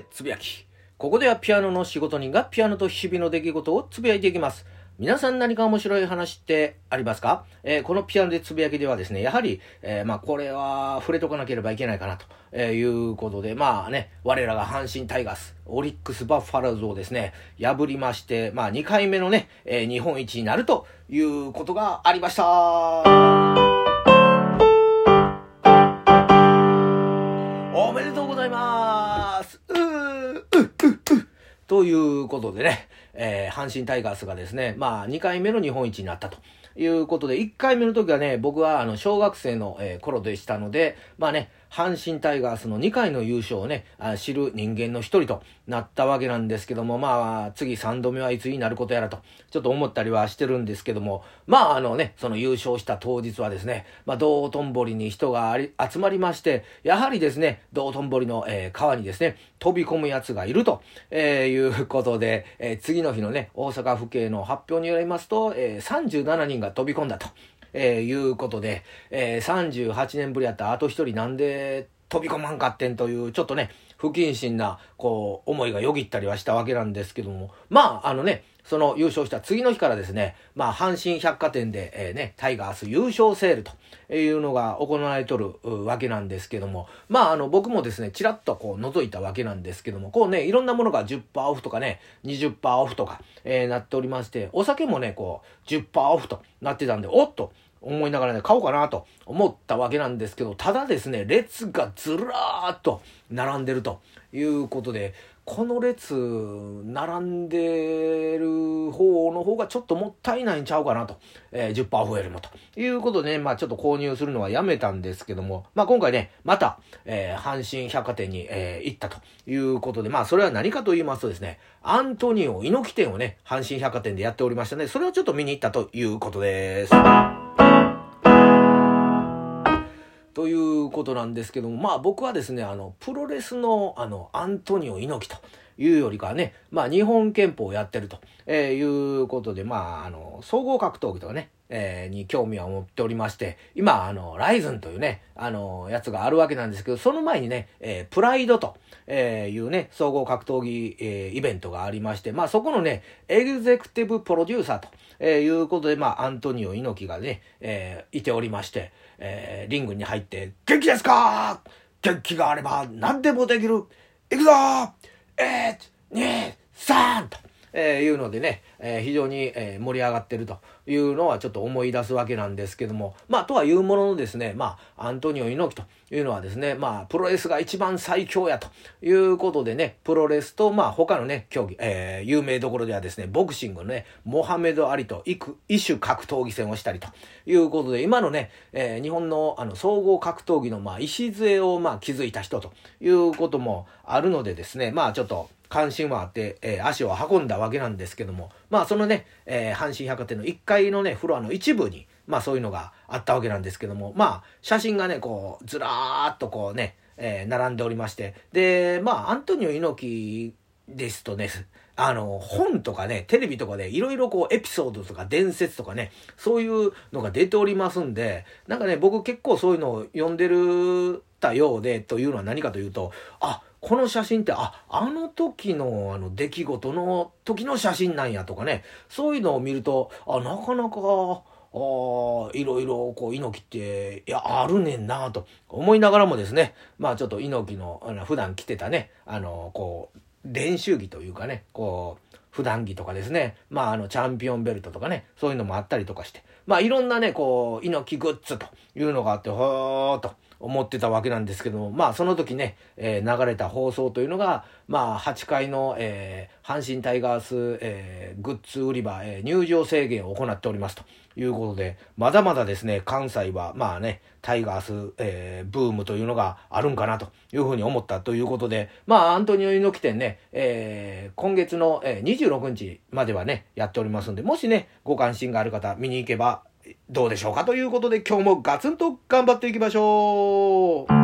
つぶやき。ここではピアノの仕事人がピアノと日々の出来事をつぶやいていきます。皆さん何か面白い話ってありますか、えー、このピアノでつぶやきではですね、やはり、えー、まあこれは触れとかなければいけないかなと、いうことで、まあね、我らが阪神タイガース、オリックスバッファローズをですね、破りまして、まあ2回目のね、えー、日本一になるということがありました。おめでとうございますということでね、えー、阪神タイガースがですね、まあ、2回目の日本一になったということで、1回目の時はね、僕はあの小学生の、え、頃でしたので、まあね、阪神タイガースの2回の優勝をね、知る人間の一人となったわけなんですけども、まあ、次3度目はいつになることやらと、ちょっと思ったりはしてるんですけども、まあ、あのね、その優勝した当日はですね、まあ、道頓堀に人が集まりまして、やはりですね、道頓堀の、えー、川にですね、飛び込む奴がいると、えー、いうことで、えー、次の日のね、大阪府警の発表によりますと、えー、37人が飛び込んだと。えー、いうことで、えー、38年ぶりやったあと1人なんで飛び込まんかってんという、ちょっとね、不謹慎な、こう、思いがよぎったりはしたわけなんですけども、まあ、あのね、その優勝した次の日からですね、まあ、阪神百貨店で、えー、ね、タイガース優勝セールというのが行われとるわけなんですけども、まあ、あの、僕もですね、ちらっとこう覗いたわけなんですけども、こうね、いろんなものが10%オフとかね、20%オフとか、えー、なっておりまして、お酒もね、こう、10%オフとなってたんで、おっと、思いながらね、買おうかなと思ったわけなんですけど、ただですね、列がずらーっと並んでるということで、この列、並んでる方の方がちょっともったいないんちゃうかなと。えー、10%増えるもということでね、まあちょっと購入するのはやめたんですけども、まあ今回ね、また、えー、阪神百貨店に、えー、行ったということで、まあそれは何かと言いますとですね、アントニオ猪木店をね、阪神百貨店でやっておりましたね、それをちょっと見に行ったということです。ということなんですけども、まあ僕はですね、あの、プロレスの、あの、アントニオ猪木というよりかはね、まあ日本憲法をやってると、いうことで、まあ、あの、総合格闘技とかね、えー、に興味を持っておりまして、今、あの、ライズンというね、あの、やつがあるわけなんですけど、その前にね、えー、プライドと、えいうね、総合格闘技、えイベントがありまして、まあそこのね、エグゼクティブプロデューサーと、えいうことで、まあアントニオ猪木がね、えいておりまして、えー、リングに入って、元気ですか？元気があれば何でもできる行くぞ !1、2、3! と、えー、いうのでね、えー、非常に、え、盛り上がってるというのはちょっと思い出すわけなんですけども、まあ、とはいうもののですね、まあ、アントニオ猪木というのはですね、まあ、プロレスが一番最強やということでね、プロレスと、まあ、他のね、競技、えー、有名どころではですね、ボクシングのね、モハメド・アリと異種格闘技戦をしたりということで、今のね、えー、日本のあの総合格闘技の、まあ、礎を、まあ、築いた人ということもあるのでですね、まあ、ちょっと、関心はあって、えー、足を運んだわけなんですけども、まあそのね、えー、阪神百貨店の1階のね、フロアの一部に、まあそういうのがあったわけなんですけども、まあ写真がね、こう、ずらーっとこうね、えー、並んでおりまして、で、まあアントニオ猪木ですとね、あの、本とかね、テレビとかでいろいろこうエピソードとか伝説とかね、そういうのが出ておりますんで、なんかね、僕結構そういうのを読んでるたようで、というのは何かというと、あ、この写真って、あ、あの時のあの出来事の時の写真なんやとかね、そういうのを見ると、あ、なかなか、あいろいろこう猪木っていやあるねんなと思いながらもですね。まあちょっと猪木のの普段着てたねあのこう練習着というかねこう普段着とかですね。まああのチャンピオンベルトとかねそういうのもあったりとかして。まあいろんなねこう猪木グッズというのがあってほーっと。思ってたわけなんですけども、まあその時ね、えー、流れた放送というのが、まあ8階の、えー、阪神タイガース、えー、グッズ売り場、え、入場制限を行っておりますということで、まだまだですね、関西はまあね、タイガース、えー、ブームというのがあるんかなというふうに思ったということで、まあアントニオ猪木店ね、えー、今月の、えー、26日まではね、やっておりますんで、もしね、ご関心がある方見に行けばどうでしょうかということで今日もガツンと頑張っていきましょう。